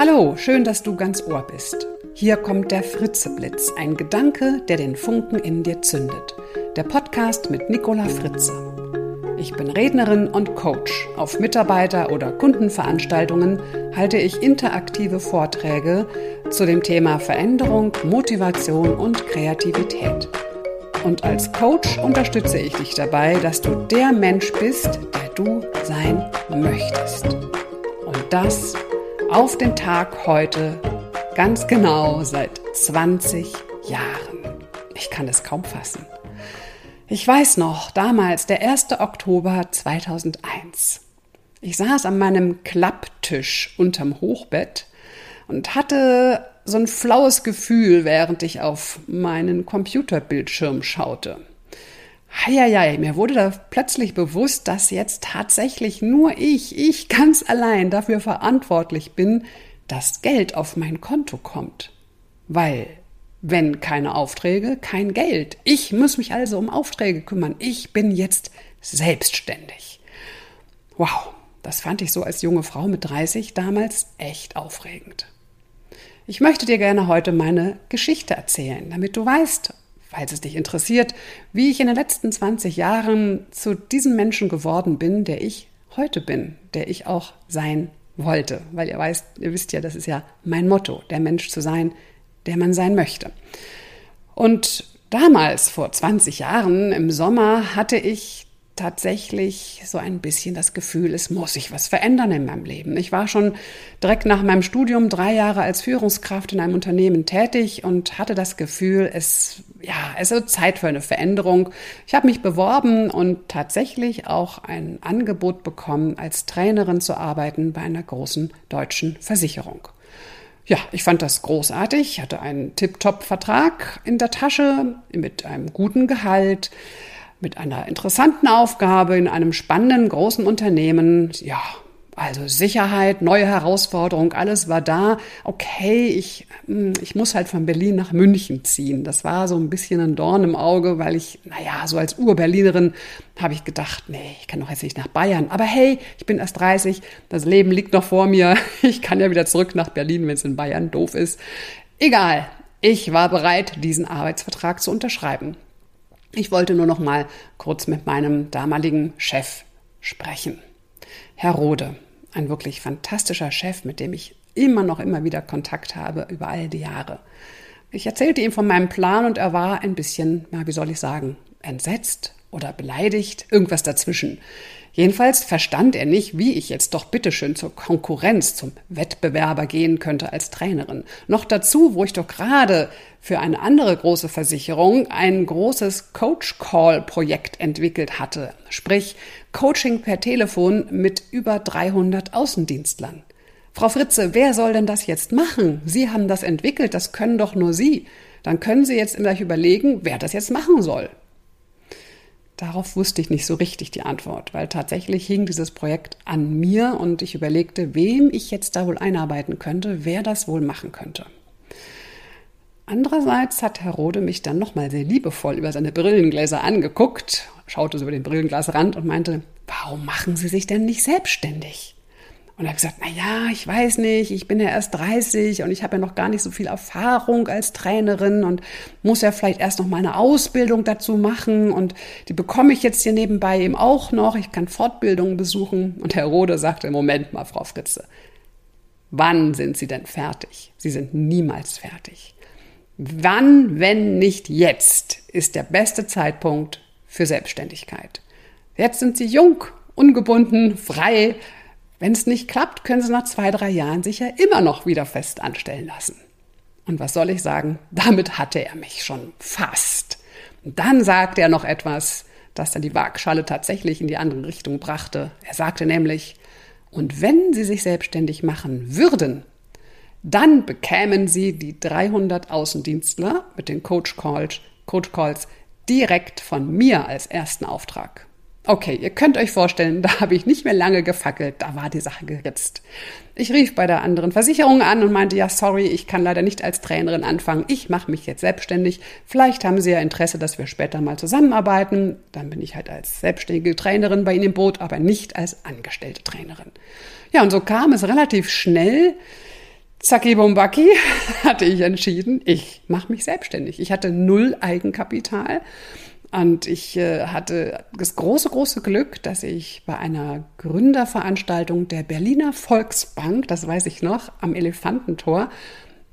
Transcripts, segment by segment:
Hallo, schön, dass du ganz Ohr bist. Hier kommt der Fritzeblitz, ein Gedanke, der den Funken in dir zündet. Der Podcast mit Nicola Fritze. Ich bin Rednerin und Coach. Auf Mitarbeiter- oder Kundenveranstaltungen halte ich interaktive Vorträge zu dem Thema Veränderung, Motivation und Kreativität. Und als Coach unterstütze ich dich dabei, dass du der Mensch bist, der du sein möchtest. Und das auf den Tag heute, ganz genau seit 20 Jahren. Ich kann es kaum fassen. Ich weiß noch, damals, der 1. Oktober 2001. Ich saß an meinem Klapptisch unterm Hochbett und hatte so ein flaues Gefühl, während ich auf meinen Computerbildschirm schaute. Heieiei, mir wurde da plötzlich bewusst, dass jetzt tatsächlich nur ich, ich ganz allein dafür verantwortlich bin, dass Geld auf mein Konto kommt. Weil, wenn keine Aufträge, kein Geld. Ich muss mich also um Aufträge kümmern. Ich bin jetzt selbstständig. Wow, das fand ich so als junge Frau mit 30 damals echt aufregend. Ich möchte dir gerne heute meine Geschichte erzählen, damit du weißt, falls es dich interessiert, wie ich in den letzten 20 Jahren zu diesem Menschen geworden bin, der ich heute bin, der ich auch sein wollte. Weil ihr weißt, ihr wisst ja, das ist ja mein Motto, der Mensch zu sein, der man sein möchte. Und damals, vor 20 Jahren im Sommer, hatte ich tatsächlich so ein bisschen das Gefühl, es muss sich was verändern in meinem Leben. Ich war schon direkt nach meinem Studium drei Jahre als Führungskraft in einem Unternehmen tätig und hatte das Gefühl, es, ja, es ist Zeit für eine Veränderung. Ich habe mich beworben und tatsächlich auch ein Angebot bekommen, als Trainerin zu arbeiten bei einer großen deutschen Versicherung. Ja, ich fand das großartig. Ich hatte einen Tip-Top-Vertrag in der Tasche mit einem guten Gehalt mit einer interessanten Aufgabe in einem spannenden großen Unternehmen. Ja, also Sicherheit, neue Herausforderung, alles war da. Okay, ich, hm, ich muss halt von Berlin nach München ziehen. Das war so ein bisschen ein Dorn im Auge, weil ich, naja, so als Urberlinerin habe ich gedacht, nee, ich kann doch jetzt nicht nach Bayern. Aber hey, ich bin erst 30, das Leben liegt noch vor mir. Ich kann ja wieder zurück nach Berlin, wenn es in Bayern doof ist. Egal, ich war bereit, diesen Arbeitsvertrag zu unterschreiben. Ich wollte nur noch mal kurz mit meinem damaligen Chef sprechen. Herr Rode, ein wirklich fantastischer Chef, mit dem ich immer noch immer wieder Kontakt habe über all die Jahre. Ich erzählte ihm von meinem Plan und er war ein bisschen, na, wie soll ich sagen, entsetzt oder beleidigt, irgendwas dazwischen. Jedenfalls verstand er nicht, wie ich jetzt doch bitteschön zur Konkurrenz, zum Wettbewerber gehen könnte als Trainerin. Noch dazu, wo ich doch gerade für eine andere große Versicherung ein großes Coach Call Projekt entwickelt hatte. Sprich, Coaching per Telefon mit über 300 Außendienstlern. Frau Fritze, wer soll denn das jetzt machen? Sie haben das entwickelt, das können doch nur Sie. Dann können Sie jetzt gleich überlegen, wer das jetzt machen soll. Darauf wusste ich nicht so richtig die Antwort, weil tatsächlich hing dieses Projekt an mir und ich überlegte, wem ich jetzt da wohl einarbeiten könnte, wer das wohl machen könnte. Andererseits hat Herr Rode mich dann nochmal sehr liebevoll über seine Brillengläser angeguckt, schaute so über den Brillenglasrand und meinte, warum machen Sie sich denn nicht selbstständig? Und er hat gesagt, na ja, ich weiß nicht, ich bin ja erst 30 und ich habe ja noch gar nicht so viel Erfahrung als Trainerin und muss ja vielleicht erst noch mal eine Ausbildung dazu machen und die bekomme ich jetzt hier nebenbei eben auch noch. Ich kann Fortbildungen besuchen. Und Herr Rode sagte, Moment mal, Frau Fritze, wann sind Sie denn fertig? Sie sind niemals fertig. Wann, wenn nicht jetzt, ist der beste Zeitpunkt für Selbstständigkeit. Jetzt sind Sie jung, ungebunden, frei, wenn es nicht klappt, können Sie nach zwei, drei Jahren sich ja immer noch wieder fest anstellen lassen. Und was soll ich sagen? Damit hatte er mich schon fast. Und dann sagte er noch etwas, das dann die Waagschale tatsächlich in die andere Richtung brachte. Er sagte nämlich, und wenn Sie sich selbstständig machen würden, dann bekämen Sie die 300 Außendienstler mit den Coach Calls, Coach Calls direkt von mir als ersten Auftrag. Okay, ihr könnt euch vorstellen, da habe ich nicht mehr lange gefackelt, da war die Sache geritzt. Ich rief bei der anderen Versicherung an und meinte, ja, sorry, ich kann leider nicht als Trainerin anfangen, ich mache mich jetzt selbstständig. Vielleicht haben Sie ja Interesse, dass wir später mal zusammenarbeiten. Dann bin ich halt als selbstständige Trainerin bei Ihnen im Boot, aber nicht als angestellte Trainerin. Ja, und so kam es relativ schnell, Zacki Bombaki hatte ich entschieden, ich mache mich selbstständig. Ich hatte null Eigenkapital und ich äh, hatte das große, große Glück, dass ich bei einer Gründerveranstaltung der Berliner Volksbank, das weiß ich noch, am Elefantentor,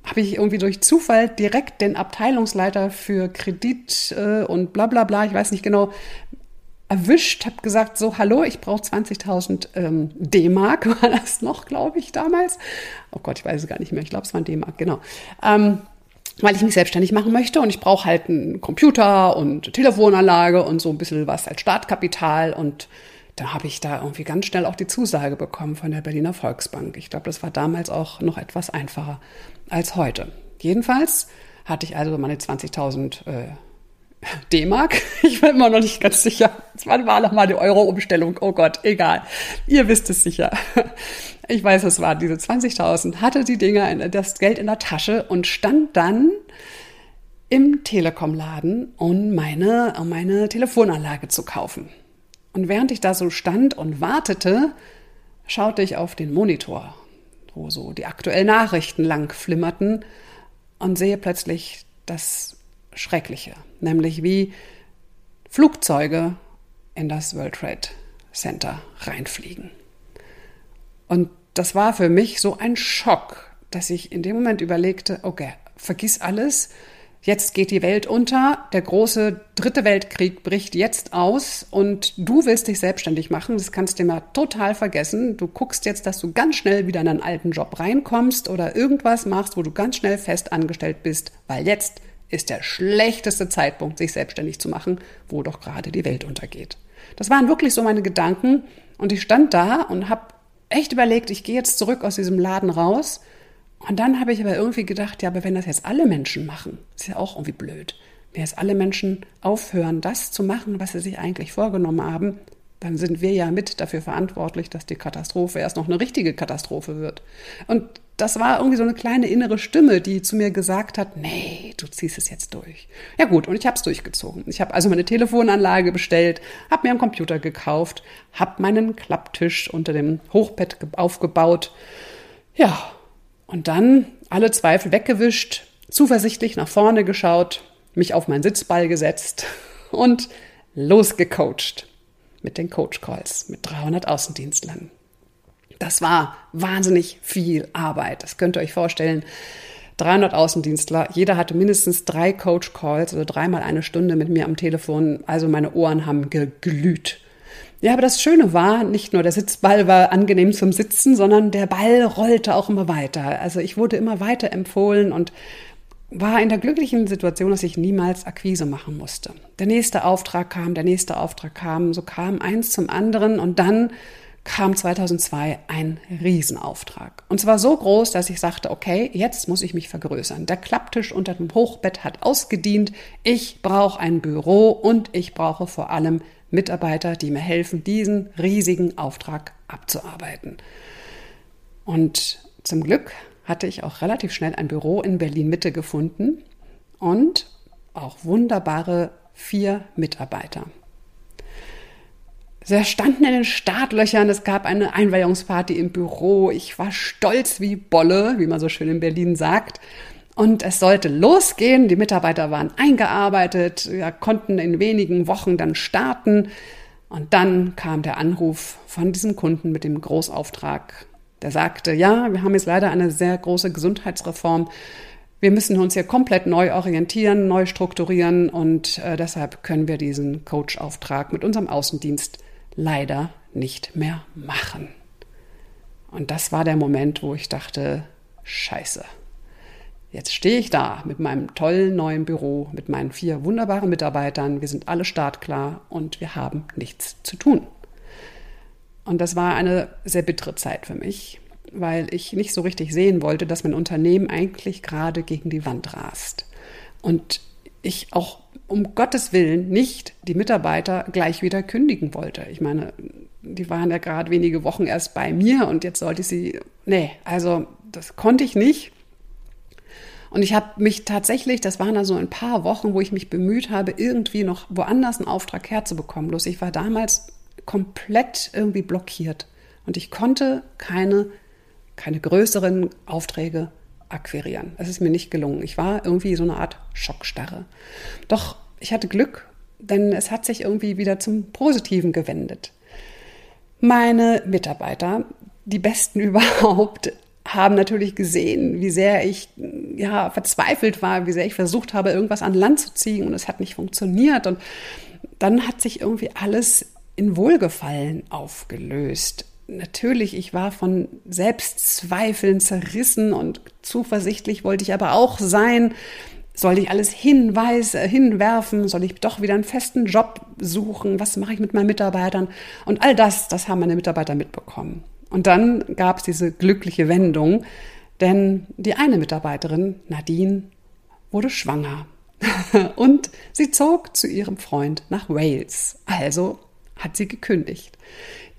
habe ich irgendwie durch Zufall direkt den Abteilungsleiter für Kredit äh, und bla bla bla, ich weiß nicht genau, erwischt, habe gesagt, so, hallo, ich brauche 20.000 ähm, D-Mark, war das noch, glaube ich, damals. Oh Gott, ich weiß es gar nicht mehr, ich glaube, es waren D-Mark, genau. Ähm, weil ich mich selbstständig machen möchte und ich brauche halt einen Computer und Telefonanlage und so ein bisschen was als Startkapital und da habe ich da irgendwie ganz schnell auch die Zusage bekommen von der Berliner Volksbank. Ich glaube, das war damals auch noch etwas einfacher als heute. Jedenfalls hatte ich also meine 20.000 äh, D-Mark. Ich bin immer noch nicht ganz sicher. Wann war noch mal die Euro-Umstellung? Oh Gott, egal. Ihr wisst es sicher. Ich weiß, es waren diese 20.000, hatte die Dinger, in, das Geld in der Tasche und stand dann im Telekom-Laden, um meine, um meine Telefonanlage zu kaufen. Und während ich da so stand und wartete, schaute ich auf den Monitor, wo so die aktuellen Nachrichten lang flimmerten und sehe plötzlich das Schreckliche, nämlich wie Flugzeuge in das World Trade Center reinfliegen. Und das war für mich so ein Schock, dass ich in dem Moment überlegte, okay, vergiss alles, jetzt geht die Welt unter, der große dritte Weltkrieg bricht jetzt aus und du willst dich selbstständig machen, das kannst du mal total vergessen. Du guckst jetzt, dass du ganz schnell wieder in einen alten Job reinkommst oder irgendwas machst, wo du ganz schnell fest angestellt bist, weil jetzt ist der schlechteste Zeitpunkt, sich selbstständig zu machen, wo doch gerade die Welt untergeht. Das waren wirklich so meine Gedanken und ich stand da und habe echt überlegt, ich gehe jetzt zurück aus diesem Laden raus und dann habe ich aber irgendwie gedacht, ja, aber wenn das jetzt alle Menschen machen, ist ja auch irgendwie blöd. Wenn jetzt alle Menschen aufhören, das zu machen, was sie sich eigentlich vorgenommen haben, dann sind wir ja mit dafür verantwortlich, dass die Katastrophe erst noch eine richtige Katastrophe wird. Und das war irgendwie so eine kleine innere Stimme, die zu mir gesagt hat, nee, du ziehst es jetzt durch. Ja gut, und ich habe es durchgezogen. Ich habe also meine Telefonanlage bestellt, habe mir einen Computer gekauft, habe meinen Klapptisch unter dem Hochbett aufgebaut. Ja, und dann alle Zweifel weggewischt, zuversichtlich nach vorne geschaut, mich auf meinen Sitzball gesetzt und losgecoacht mit den Coach Calls mit 300 Außendienstlern. Das war wahnsinnig viel Arbeit. Das könnt ihr euch vorstellen. 300 Außendienstler, jeder hatte mindestens drei Coach Calls oder dreimal eine Stunde mit mir am Telefon. Also meine Ohren haben geglüht. Ja, aber das Schöne war, nicht nur der Sitzball war angenehm zum Sitzen, sondern der Ball rollte auch immer weiter. Also ich wurde immer weiter empfohlen und war in der glücklichen Situation, dass ich niemals Akquise machen musste. Der nächste Auftrag kam, der nächste Auftrag kam, so kam eins zum anderen und dann kam 2002 ein Riesenauftrag. Und zwar so groß, dass ich sagte, okay, jetzt muss ich mich vergrößern. Der Klapptisch unter dem Hochbett hat ausgedient. Ich brauche ein Büro und ich brauche vor allem Mitarbeiter, die mir helfen, diesen riesigen Auftrag abzuarbeiten. Und zum Glück hatte ich auch relativ schnell ein Büro in Berlin Mitte gefunden und auch wunderbare vier Mitarbeiter. Sie standen in den Startlöchern, es gab eine Einweihungsparty im Büro. Ich war stolz wie Bolle, wie man so schön in Berlin sagt. Und es sollte losgehen. Die Mitarbeiter waren eingearbeitet, konnten in wenigen Wochen dann starten. Und dann kam der Anruf von diesem Kunden mit dem Großauftrag. Der sagte, ja, wir haben jetzt leider eine sehr große Gesundheitsreform. Wir müssen uns hier komplett neu orientieren, neu strukturieren und äh, deshalb können wir diesen Coach-Auftrag mit unserem Außendienst leider nicht mehr machen. Und das war der Moment, wo ich dachte, scheiße. Jetzt stehe ich da mit meinem tollen neuen Büro, mit meinen vier wunderbaren Mitarbeitern. Wir sind alle startklar und wir haben nichts zu tun. Und das war eine sehr bittere Zeit für mich, weil ich nicht so richtig sehen wollte, dass mein Unternehmen eigentlich gerade gegen die Wand rast. Und ich auch um Gottes Willen nicht die Mitarbeiter gleich wieder kündigen wollte. Ich meine, die waren ja gerade wenige Wochen erst bei mir und jetzt sollte ich sie. Nee, also das konnte ich nicht. Und ich habe mich tatsächlich, das waren also ein paar Wochen, wo ich mich bemüht habe, irgendwie noch woanders einen Auftrag herzubekommen. Bloß ich war damals komplett irgendwie blockiert und ich konnte keine keine größeren Aufträge akquirieren. Das ist mir nicht gelungen. Ich war irgendwie so eine Art Schockstarre. Doch ich hatte Glück, denn es hat sich irgendwie wieder zum Positiven gewendet. Meine Mitarbeiter, die besten überhaupt, haben natürlich gesehen, wie sehr ich ja verzweifelt war, wie sehr ich versucht habe, irgendwas an Land zu ziehen und es hat nicht funktioniert und dann hat sich irgendwie alles in Wohlgefallen aufgelöst natürlich, ich war von Selbstzweifeln zerrissen und zuversichtlich wollte ich aber auch sein. Soll ich alles hinweisen, hinwerfen? Soll ich doch wieder einen festen Job suchen? Was mache ich mit meinen Mitarbeitern? Und all das, das haben meine Mitarbeiter mitbekommen. Und dann gab es diese glückliche Wendung, denn die eine Mitarbeiterin, Nadine, wurde schwanger. und sie zog zu ihrem Freund nach Wales. Also hat sie gekündigt.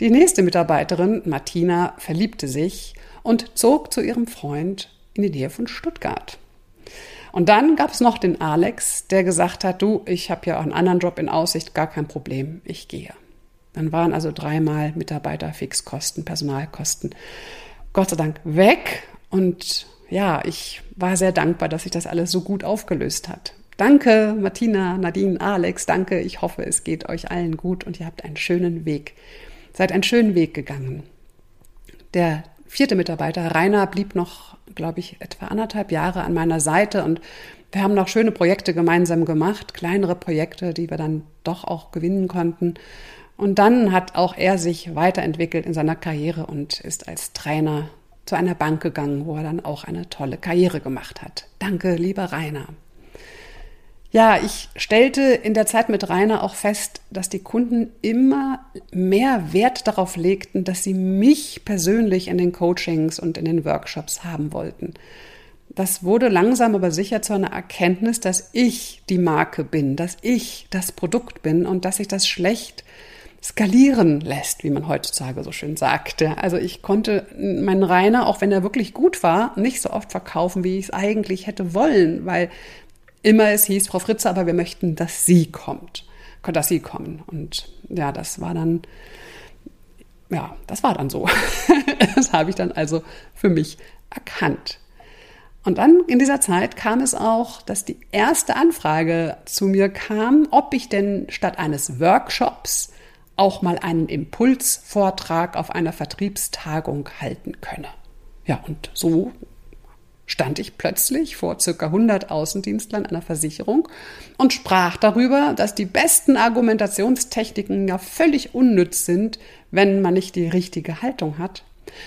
Die nächste Mitarbeiterin, Martina, verliebte sich und zog zu ihrem Freund in die Nähe von Stuttgart. Und dann gab es noch den Alex, der gesagt hat, du, ich habe ja auch einen anderen Job in Aussicht, gar kein Problem, ich gehe. Dann waren also dreimal Mitarbeiterfixkosten, Personalkosten, Gott sei Dank weg. Und ja, ich war sehr dankbar, dass sich das alles so gut aufgelöst hat. Danke, Martina, Nadine, Alex, danke. Ich hoffe, es geht euch allen gut und ihr habt einen schönen Weg seid einen schönen Weg gegangen. Der vierte Mitarbeiter, Rainer, blieb noch, glaube ich, etwa anderthalb Jahre an meiner Seite und wir haben noch schöne Projekte gemeinsam gemacht, kleinere Projekte, die wir dann doch auch gewinnen konnten. Und dann hat auch er sich weiterentwickelt in seiner Karriere und ist als Trainer zu einer Bank gegangen, wo er dann auch eine tolle Karriere gemacht hat. Danke, lieber Rainer. Ja, ich stellte in der Zeit mit Rainer auch fest, dass die Kunden immer mehr Wert darauf legten, dass sie mich persönlich in den Coachings und in den Workshops haben wollten. Das wurde langsam aber sicher zu einer Erkenntnis, dass ich die Marke bin, dass ich das Produkt bin und dass sich das schlecht skalieren lässt, wie man heutzutage so schön sagt. Also ich konnte meinen Rainer, auch wenn er wirklich gut war, nicht so oft verkaufen, wie ich es eigentlich hätte wollen, weil immer es hieß, Frau Fritze, aber wir möchten, dass sie kommt, dass sie kommen. Und ja, das war dann, ja, das war dann so. das habe ich dann also für mich erkannt. Und dann in dieser Zeit kam es auch, dass die erste Anfrage zu mir kam, ob ich denn statt eines Workshops auch mal einen Impulsvortrag auf einer Vertriebstagung halten könne. Ja, und so stand ich plötzlich vor circa 100 Außendienstlern einer Versicherung und sprach darüber, dass die besten Argumentationstechniken ja völlig unnütz sind, wenn man nicht die richtige Haltung hat.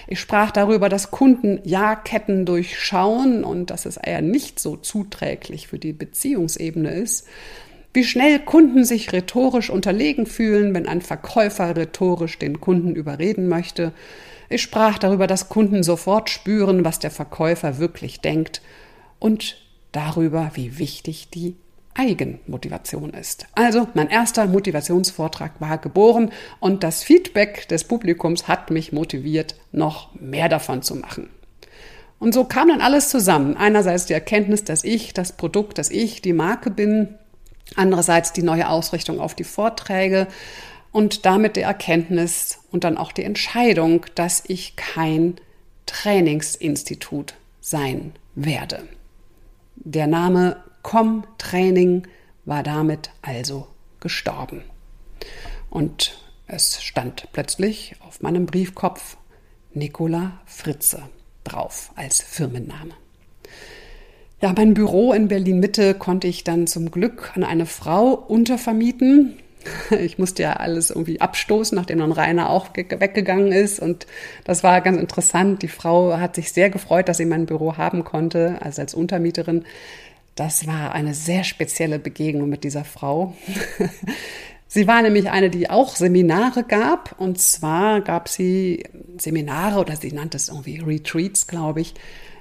Ich sprach darüber, dass Kunden Ja-Ketten durchschauen und dass es eher nicht so zuträglich für die Beziehungsebene ist. Wie schnell Kunden sich rhetorisch unterlegen fühlen, wenn ein Verkäufer rhetorisch den Kunden überreden möchte ich sprach darüber, dass Kunden sofort spüren, was der Verkäufer wirklich denkt und darüber, wie wichtig die Eigenmotivation ist. Also mein erster Motivationsvortrag war geboren und das Feedback des Publikums hat mich motiviert, noch mehr davon zu machen. Und so kam dann alles zusammen. Einerseits die Erkenntnis, dass ich das Produkt, dass ich die Marke bin, andererseits die neue Ausrichtung auf die Vorträge, und damit die Erkenntnis und dann auch die Entscheidung, dass ich kein Trainingsinstitut sein werde. Der Name Com Training war damit also gestorben. Und es stand plötzlich auf meinem Briefkopf Nicola Fritze drauf als Firmenname. Ja, mein Büro in Berlin Mitte konnte ich dann zum Glück an eine Frau untervermieten, Ich musste ja alles irgendwie abstoßen, nachdem dann Rainer auch weggegangen ist. Und das war ganz interessant. Die Frau hat sich sehr gefreut, dass sie mein Büro haben konnte, also als Untermieterin. Das war eine sehr spezielle Begegnung mit dieser Frau. Sie war nämlich eine, die auch Seminare gab. Und zwar gab sie Seminare oder sie nannte es irgendwie Retreats, glaube ich,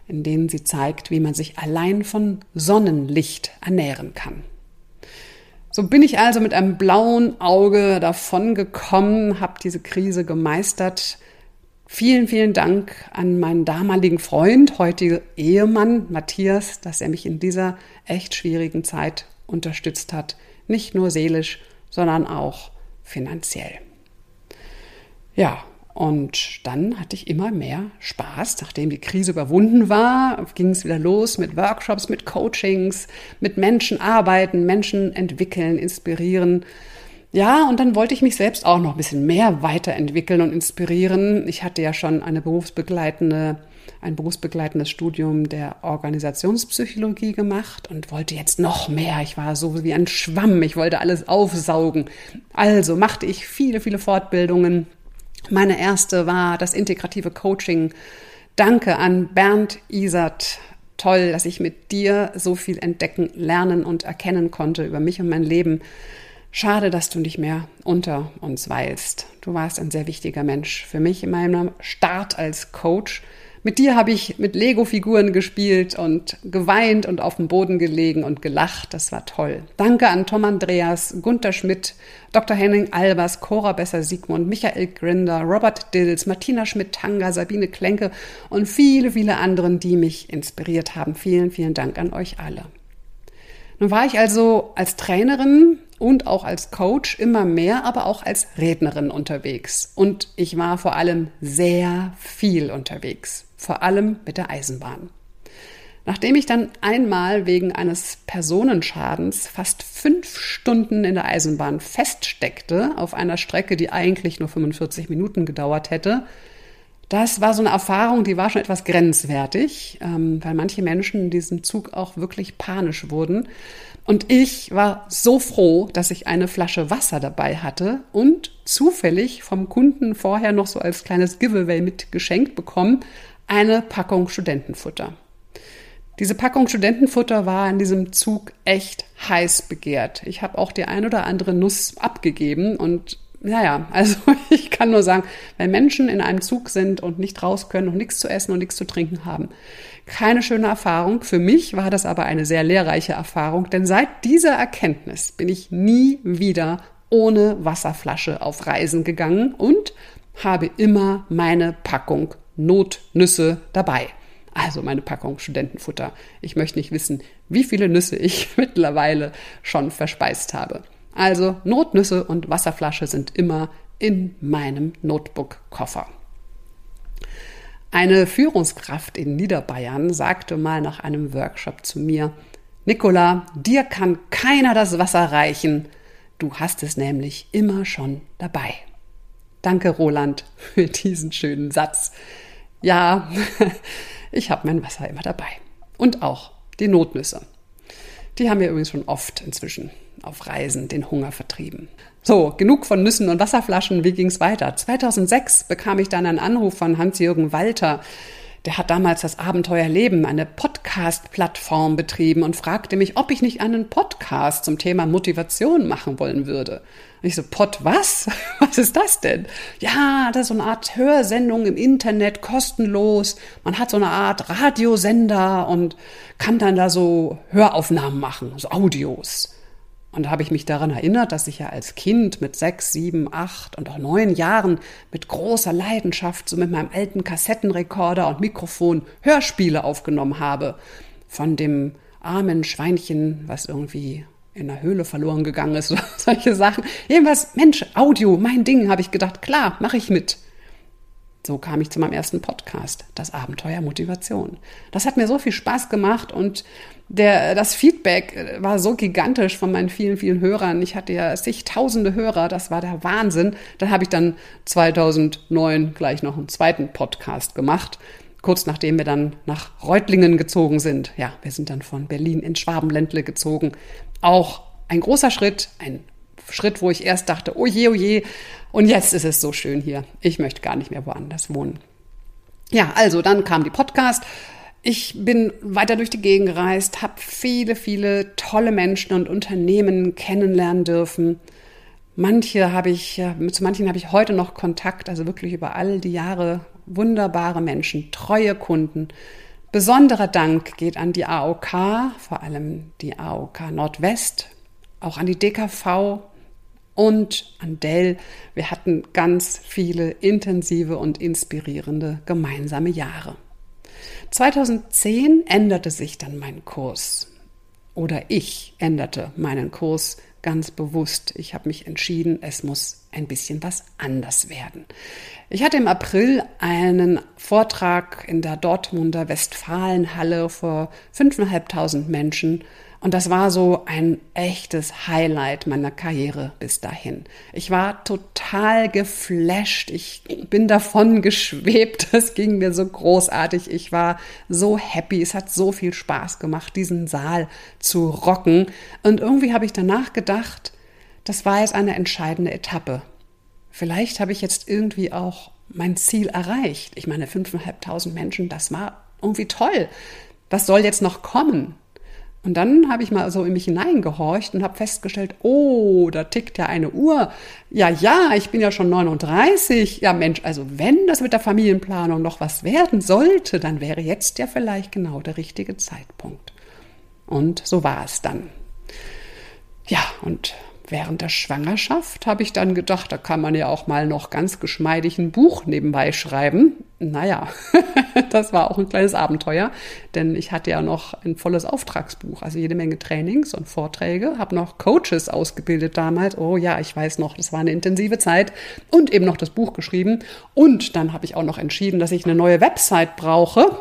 in denen sie zeigt, wie man sich allein von Sonnenlicht ernähren kann. So bin ich also mit einem blauen Auge davongekommen, habe diese Krise gemeistert. Vielen, vielen Dank an meinen damaligen Freund, heutigen Ehemann Matthias, dass er mich in dieser echt schwierigen Zeit unterstützt hat. Nicht nur seelisch, sondern auch finanziell. Ja, Und dann hatte ich immer mehr Spaß. Nachdem die Krise überwunden war, ging es wieder los mit Workshops, mit Coachings, mit Menschen arbeiten, Menschen entwickeln, inspirieren. Ja, und dann wollte ich mich selbst auch noch ein bisschen mehr weiterentwickeln und inspirieren. Ich hatte ja schon eine berufsbegleitende, ein berufsbegleitendes Studium der Organisationspsychologie gemacht und wollte jetzt noch mehr. Ich war so wie ein Schwamm. Ich wollte alles aufsaugen. Also machte ich viele, viele Fortbildungen. Meine erste war das integrative Coaching. Danke an Bernd Isert. Toll, dass ich mit dir so viel entdecken, lernen und erkennen konnte über mich und mein Leben. Schade, dass du nicht mehr unter uns weilst. Du warst ein sehr wichtiger Mensch für mich in meinem Start als Coach. Mit dir habe ich mit Lego-Figuren gespielt und geweint und auf dem Boden gelegen und gelacht. Das war toll. Danke an Tom Andreas, Gunther Schmidt, Dr. Henning Albers, Cora Besser-Siegmund, Michael Grinder, Robert Dills, Martina Schmidt-Tanga, Sabine Klenke und viele, viele anderen, die mich inspiriert haben. Vielen, vielen Dank an euch alle. Nun war ich also als Trainerin und auch als Coach immer mehr, aber auch als Rednerin unterwegs. Und ich war vor allem sehr viel unterwegs, vor allem mit der Eisenbahn. Nachdem ich dann einmal wegen eines Personenschadens fast fünf Stunden in der Eisenbahn feststeckte, auf einer Strecke, die eigentlich nur 45 Minuten gedauert hätte, das war so eine Erfahrung, die war schon etwas grenzwertig, ähm, weil manche Menschen in diesem Zug auch wirklich panisch wurden. Und ich war so froh, dass ich eine Flasche Wasser dabei hatte und zufällig vom Kunden vorher noch so als kleines Giveaway mitgeschenkt bekommen, eine Packung Studentenfutter. Diese Packung Studentenfutter war in diesem Zug echt heiß begehrt. Ich habe auch die ein oder andere Nuss abgegeben und naja, also ich kann nur sagen, wenn Menschen in einem Zug sind und nicht raus können und nichts zu essen und nichts zu trinken haben, keine schöne Erfahrung. Für mich war das aber eine sehr lehrreiche Erfahrung, denn seit dieser Erkenntnis bin ich nie wieder ohne Wasserflasche auf Reisen gegangen und habe immer meine Packung Notnüsse dabei. Also meine Packung Studentenfutter. Ich möchte nicht wissen, wie viele Nüsse ich mittlerweile schon verspeist habe. Also Notnüsse und Wasserflasche sind immer in meinem Notebook-Koffer. Eine Führungskraft in Niederbayern sagte mal nach einem Workshop zu mir, Nicola, dir kann keiner das Wasser reichen. Du hast es nämlich immer schon dabei. Danke, Roland, für diesen schönen Satz. Ja, ich habe mein Wasser immer dabei. Und auch die Notnüsse. Die haben wir übrigens schon oft inzwischen auf Reisen den Hunger vertrieben. So, genug von Nüssen und Wasserflaschen. Wie ging's weiter? 2006 bekam ich dann einen Anruf von Hans-Jürgen Walter. Der hat damals das Abenteuer Leben, eine Podcast-Plattform betrieben und fragte mich, ob ich nicht einen Podcast zum Thema Motivation machen wollen würde. Und ich so, Pod was? Was ist das denn? Ja, das ist so eine Art Hörsendung im Internet, kostenlos. Man hat so eine Art Radiosender und kann dann da so Höraufnahmen machen, so Audios. Und da habe ich mich daran erinnert, dass ich ja als Kind mit sechs, sieben, acht und auch neun Jahren mit großer Leidenschaft so mit meinem alten Kassettenrekorder und Mikrofon Hörspiele aufgenommen habe. Von dem armen Schweinchen, was irgendwie in der Höhle verloren gegangen ist, solche Sachen. Jedenfalls, Mensch, Audio, mein Ding, habe ich gedacht, klar, mache ich mit. So kam ich zu meinem ersten Podcast, das Abenteuer Motivation. Das hat mir so viel Spaß gemacht und der, das Feedback war so gigantisch von meinen vielen, vielen Hörern. Ich hatte ja zigtausende Hörer, das war der Wahnsinn. Dann habe ich dann 2009 gleich noch einen zweiten Podcast gemacht, kurz nachdem wir dann nach Reutlingen gezogen sind. Ja, wir sind dann von Berlin ins Schwabenländle gezogen. Auch ein großer Schritt, ein Schritt, wo ich erst dachte, oh je, oh je, und jetzt ist es so schön hier. Ich möchte gar nicht mehr woanders wohnen. Ja, also dann kam die Podcast. Ich bin weiter durch die Gegend gereist, habe viele, viele tolle Menschen und Unternehmen kennenlernen dürfen. Manche habe ich, zu manchen habe ich heute noch Kontakt, also wirklich über all die Jahre wunderbare Menschen, treue Kunden. Besonderer Dank geht an die AOK, vor allem die AOK Nordwest, auch an die DKV, und an Dell. Wir hatten ganz viele intensive und inspirierende gemeinsame Jahre. 2010 änderte sich dann mein Kurs. Oder ich änderte meinen Kurs ganz bewusst. Ich habe mich entschieden, es muss ein bisschen was anders werden. Ich hatte im April einen Vortrag in der Dortmunder Westfalenhalle vor 5.500 Menschen und das war so ein echtes Highlight meiner Karriere bis dahin. Ich war total geflasht. Ich bin davon geschwebt. Das ging mir so großartig. Ich war so happy. Es hat so viel Spaß gemacht, diesen Saal zu rocken. Und irgendwie habe ich danach gedacht, das war jetzt eine entscheidende Etappe. Vielleicht habe ich jetzt irgendwie auch mein Ziel erreicht. Ich meine, 5.500 Menschen, das war irgendwie toll. Was soll jetzt noch kommen? Und dann habe ich mal so in mich hineingehorcht und habe festgestellt, oh, da tickt ja eine Uhr. Ja, ja, ich bin ja schon 39. Ja, Mensch, also wenn das mit der Familienplanung noch was werden sollte, dann wäre jetzt ja vielleicht genau der richtige Zeitpunkt. Und so war es dann. Ja, und Während der Schwangerschaft habe ich dann gedacht, da kann man ja auch mal noch ganz geschmeidig ein Buch nebenbei schreiben. Naja, das war auch ein kleines Abenteuer, denn ich hatte ja noch ein volles Auftragsbuch, also jede Menge Trainings und Vorträge, habe noch Coaches ausgebildet damals. Oh ja, ich weiß noch, das war eine intensive Zeit und eben noch das Buch geschrieben. Und dann habe ich auch noch entschieden, dass ich eine neue Website brauche.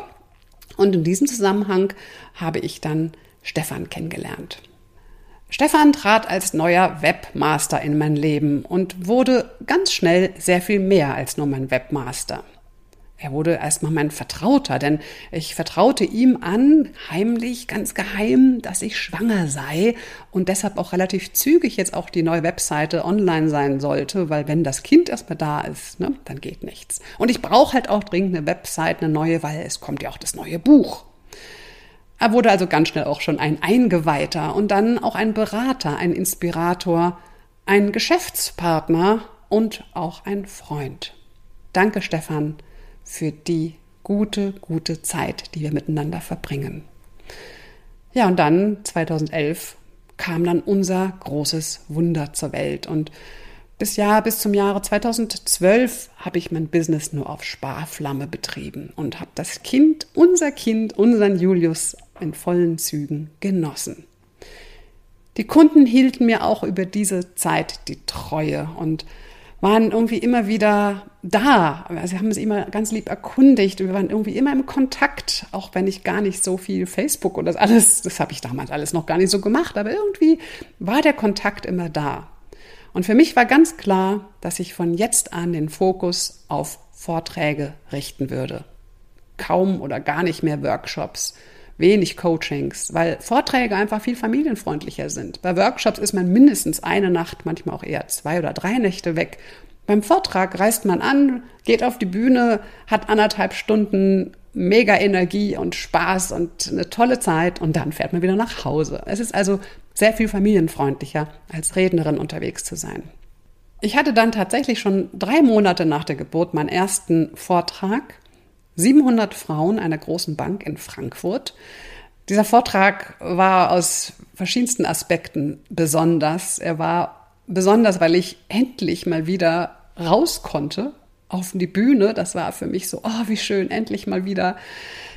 Und in diesem Zusammenhang habe ich dann Stefan kennengelernt. Stefan trat als neuer Webmaster in mein Leben und wurde ganz schnell sehr viel mehr als nur mein Webmaster. Er wurde erstmal mein Vertrauter, denn ich vertraute ihm an, heimlich, ganz geheim, dass ich schwanger sei und deshalb auch relativ zügig jetzt auch die neue Webseite online sein sollte, weil wenn das Kind erstmal da ist, ne, dann geht nichts. Und ich brauche halt auch dringend eine Webseite, eine neue, weil es kommt ja auch das neue Buch. Er wurde also ganz schnell auch schon ein Eingeweihter und dann auch ein Berater, ein Inspirator, ein Geschäftspartner und auch ein Freund. Danke, Stefan, für die gute, gute Zeit, die wir miteinander verbringen. Ja, und dann 2011 kam dann unser großes Wunder zur Welt und bis Jahr, bis zum Jahre 2012 habe ich mein Business nur auf Sparflamme betrieben und habe das Kind, unser Kind, unseren Julius in vollen Zügen genossen. Die Kunden hielten mir auch über diese Zeit die Treue und waren irgendwie immer wieder da. Sie haben sich immer ganz lieb erkundigt. Wir waren irgendwie immer im Kontakt, auch wenn ich gar nicht so viel Facebook und das alles, das habe ich damals alles noch gar nicht so gemacht, aber irgendwie war der Kontakt immer da. Und für mich war ganz klar, dass ich von jetzt an den Fokus auf Vorträge richten würde. Kaum oder gar nicht mehr Workshops, wenig Coachings, weil Vorträge einfach viel familienfreundlicher sind. Bei Workshops ist man mindestens eine Nacht, manchmal auch eher zwei oder drei Nächte weg. Beim Vortrag reist man an, geht auf die Bühne, hat anderthalb Stunden mega Energie und Spaß und eine tolle Zeit und dann fährt man wieder nach Hause. Es ist also sehr viel familienfreundlicher, als Rednerin unterwegs zu sein. Ich hatte dann tatsächlich schon drei Monate nach der Geburt meinen ersten Vortrag 700 Frauen einer großen Bank in Frankfurt. Dieser Vortrag war aus verschiedensten Aspekten besonders. Er war besonders, weil ich endlich mal wieder raus konnte auf die Bühne. Das war für mich so, oh, wie schön, endlich mal wieder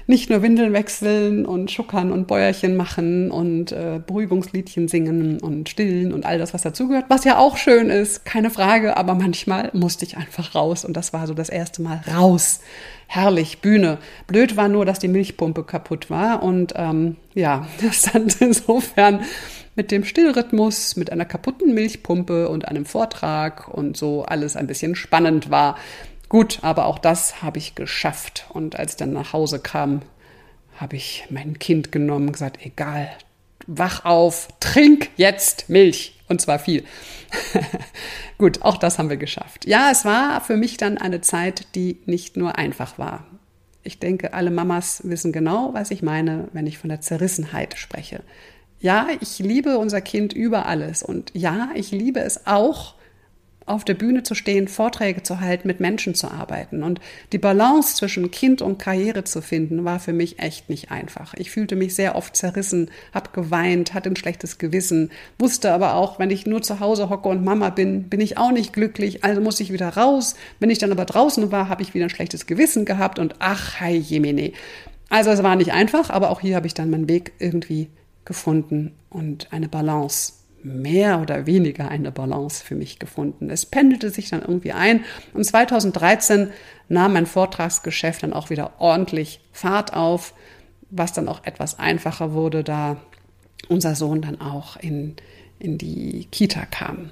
nicht nur Windeln wechseln und Schuckern und Bäuerchen machen und äh, Beruhigungsliedchen singen und stillen und all das, was dazugehört, was ja auch schön ist, keine Frage, aber manchmal musste ich einfach raus und das war so das erste Mal raus. Herrlich, Bühne. Blöd war nur, dass die Milchpumpe kaputt war und ähm, ja, das dann insofern mit dem Stillrhythmus, mit einer kaputten Milchpumpe und einem Vortrag und so alles ein bisschen spannend war. Gut, aber auch das habe ich geschafft. Und als ich dann nach Hause kam, habe ich mein Kind genommen und gesagt, egal, wach auf, trink jetzt Milch. Und zwar viel. Gut, auch das haben wir geschafft. Ja, es war für mich dann eine Zeit, die nicht nur einfach war. Ich denke, alle Mamas wissen genau, was ich meine, wenn ich von der Zerrissenheit spreche. Ja, ich liebe unser Kind über alles. Und ja, ich liebe es auch, auf der Bühne zu stehen, Vorträge zu halten, mit Menschen zu arbeiten. Und die Balance zwischen Kind und Karriere zu finden, war für mich echt nicht einfach. Ich fühlte mich sehr oft zerrissen, hab geweint, hatte ein schlechtes Gewissen, wusste aber auch, wenn ich nur zu Hause hocke und Mama bin, bin ich auch nicht glücklich, also muss ich wieder raus. Wenn ich dann aber draußen war, habe ich wieder ein schlechtes Gewissen gehabt und ach, hi Jemine. Also es war nicht einfach, aber auch hier habe ich dann meinen Weg irgendwie gefunden und eine Balance mehr oder weniger eine Balance für mich gefunden. Es pendelte sich dann irgendwie ein und 2013 nahm mein Vortragsgeschäft dann auch wieder ordentlich Fahrt auf, was dann auch etwas einfacher wurde, da unser Sohn dann auch in, in die Kita kam.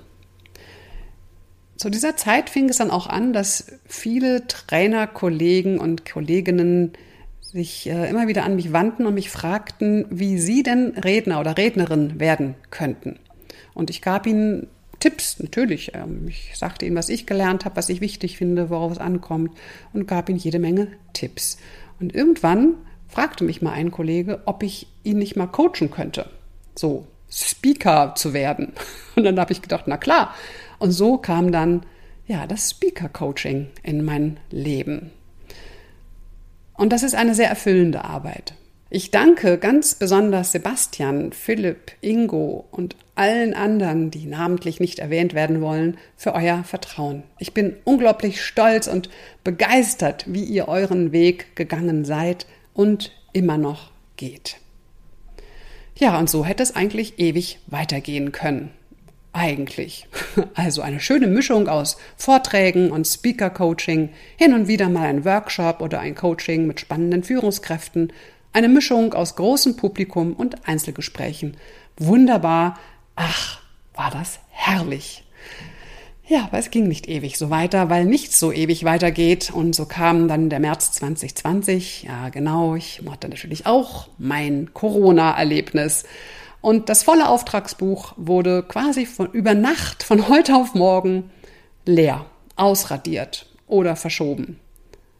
Zu dieser Zeit fing es dann auch an, dass viele Trainer, Kollegen und Kolleginnen sich äh, immer wieder an mich wandten und mich fragten, wie sie denn Redner oder Rednerin werden könnten. Und ich gab ihnen Tipps, natürlich. Ähm, ich sagte ihnen, was ich gelernt habe, was ich wichtig finde, worauf es ankommt und gab ihnen jede Menge Tipps. Und irgendwann fragte mich mal ein Kollege, ob ich ihn nicht mal coachen könnte. So, Speaker zu werden. Und dann habe ich gedacht, na klar. Und so kam dann ja das Speaker Coaching in mein Leben. Und das ist eine sehr erfüllende Arbeit. Ich danke ganz besonders Sebastian, Philipp, Ingo und allen anderen, die namentlich nicht erwähnt werden wollen, für euer Vertrauen. Ich bin unglaublich stolz und begeistert, wie ihr euren Weg gegangen seid und immer noch geht. Ja, und so hätte es eigentlich ewig weitergehen können. Eigentlich. Also eine schöne Mischung aus Vorträgen und Speaker-Coaching, hin und wieder mal ein Workshop oder ein Coaching mit spannenden Führungskräften, eine Mischung aus großem Publikum und Einzelgesprächen. Wunderbar. Ach, war das herrlich. Ja, aber es ging nicht ewig so weiter, weil nichts so ewig weitergeht. Und so kam dann der März 2020. Ja, genau, ich hatte natürlich auch mein Corona-Erlebnis. Und das volle Auftragsbuch wurde quasi von über Nacht, von heute auf morgen, leer, ausradiert oder verschoben.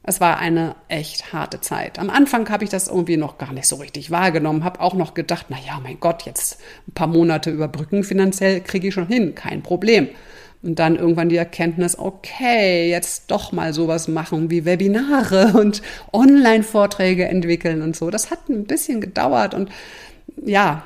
Es war eine echt harte Zeit. Am Anfang habe ich das irgendwie noch gar nicht so richtig wahrgenommen, habe auch noch gedacht, na ja, mein Gott, jetzt ein paar Monate überbrücken finanziell kriege ich schon hin, kein Problem. Und dann irgendwann die Erkenntnis, okay, jetzt doch mal sowas machen wie Webinare und Online-Vorträge entwickeln und so. Das hat ein bisschen gedauert und ja,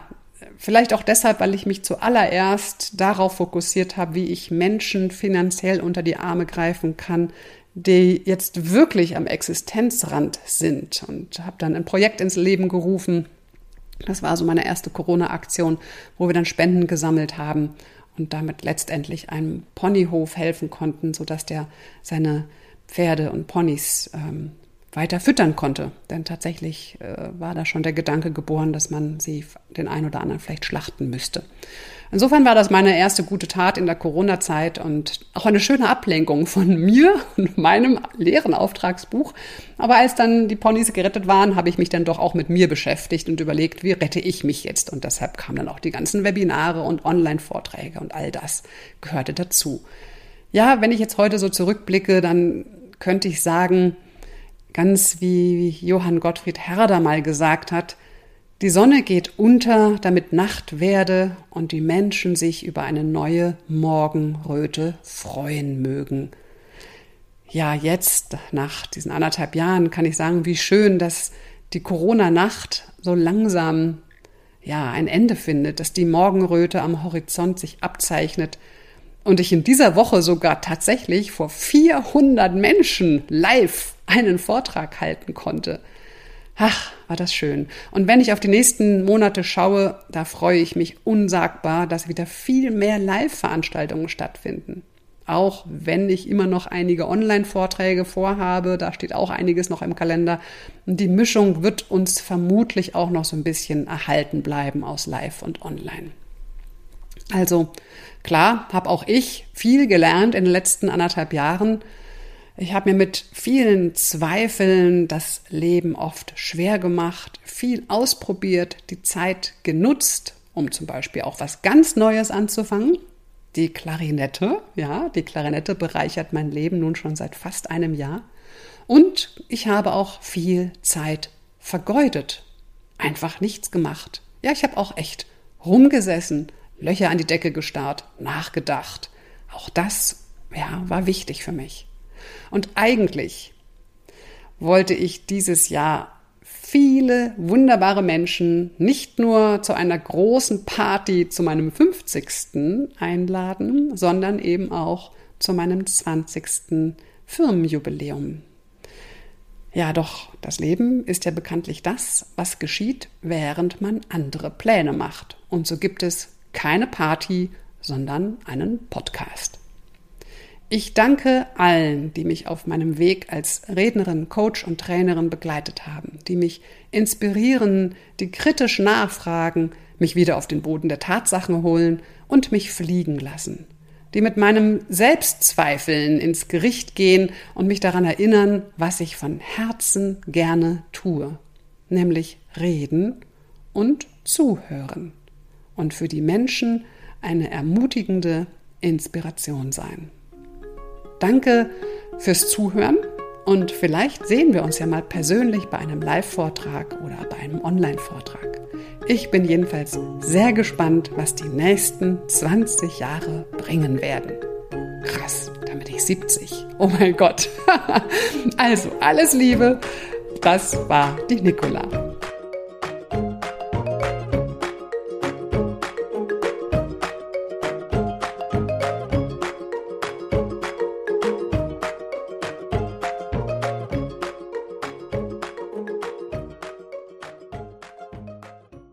Vielleicht auch deshalb, weil ich mich zuallererst darauf fokussiert habe, wie ich Menschen finanziell unter die Arme greifen kann, die jetzt wirklich am Existenzrand sind. Und habe dann ein Projekt ins Leben gerufen. Das war so meine erste Corona-Aktion, wo wir dann Spenden gesammelt haben und damit letztendlich einem Ponyhof helfen konnten, sodass der seine Pferde und Ponys ähm, weiter füttern konnte. Denn tatsächlich äh, war da schon der Gedanke geboren, dass man sie den einen oder anderen vielleicht schlachten müsste. Insofern war das meine erste gute Tat in der Corona-Zeit und auch eine schöne Ablenkung von mir und meinem leeren Auftragsbuch. Aber als dann die Ponys gerettet waren, habe ich mich dann doch auch mit mir beschäftigt und überlegt, wie rette ich mich jetzt? Und deshalb kamen dann auch die ganzen Webinare und Online-Vorträge und all das gehörte dazu. Ja, wenn ich jetzt heute so zurückblicke, dann könnte ich sagen, Ganz wie Johann Gottfried Herder mal gesagt hat, die Sonne geht unter, damit Nacht werde und die Menschen sich über eine neue Morgenröte freuen mögen. Ja, jetzt, nach diesen anderthalb Jahren, kann ich sagen, wie schön, dass die Corona-Nacht so langsam ja, ein Ende findet, dass die Morgenröte am Horizont sich abzeichnet und ich in dieser Woche sogar tatsächlich vor 400 Menschen live einen Vortrag halten konnte. Ach, war das schön. Und wenn ich auf die nächsten Monate schaue, da freue ich mich unsagbar, dass wieder viel mehr Live-Veranstaltungen stattfinden. Auch wenn ich immer noch einige Online-Vorträge vorhabe, da steht auch einiges noch im Kalender. Und die Mischung wird uns vermutlich auch noch so ein bisschen erhalten bleiben aus Live und Online. Also klar, habe auch ich viel gelernt in den letzten anderthalb Jahren ich habe mir mit vielen Zweifeln das Leben oft schwer gemacht, viel ausprobiert, die Zeit genutzt, um zum Beispiel auch was ganz Neues anzufangen. Die Klarinette, ja, die Klarinette bereichert mein Leben nun schon seit fast einem Jahr. Und ich habe auch viel Zeit vergeudet, einfach nichts gemacht. Ja, ich habe auch echt rumgesessen, Löcher an die Decke gestarrt, nachgedacht. Auch das, ja, war wichtig für mich. Und eigentlich wollte ich dieses Jahr viele wunderbare Menschen nicht nur zu einer großen Party zu meinem 50. einladen, sondern eben auch zu meinem 20. Firmenjubiläum. Ja, doch das Leben ist ja bekanntlich das, was geschieht, während man andere Pläne macht. Und so gibt es keine Party, sondern einen Podcast. Ich danke allen, die mich auf meinem Weg als Rednerin, Coach und Trainerin begleitet haben, die mich inspirieren, die kritisch nachfragen, mich wieder auf den Boden der Tatsachen holen und mich fliegen lassen, die mit meinem Selbstzweifeln ins Gericht gehen und mich daran erinnern, was ich von Herzen gerne tue, nämlich reden und zuhören und für die Menschen eine ermutigende Inspiration sein. Danke fürs Zuhören und vielleicht sehen wir uns ja mal persönlich bei einem Live-Vortrag oder bei einem Online-Vortrag. Ich bin jedenfalls sehr gespannt, was die nächsten 20 Jahre bringen werden. Krass, damit ich 70. Oh mein Gott. also, alles Liebe. Das war die Nicola.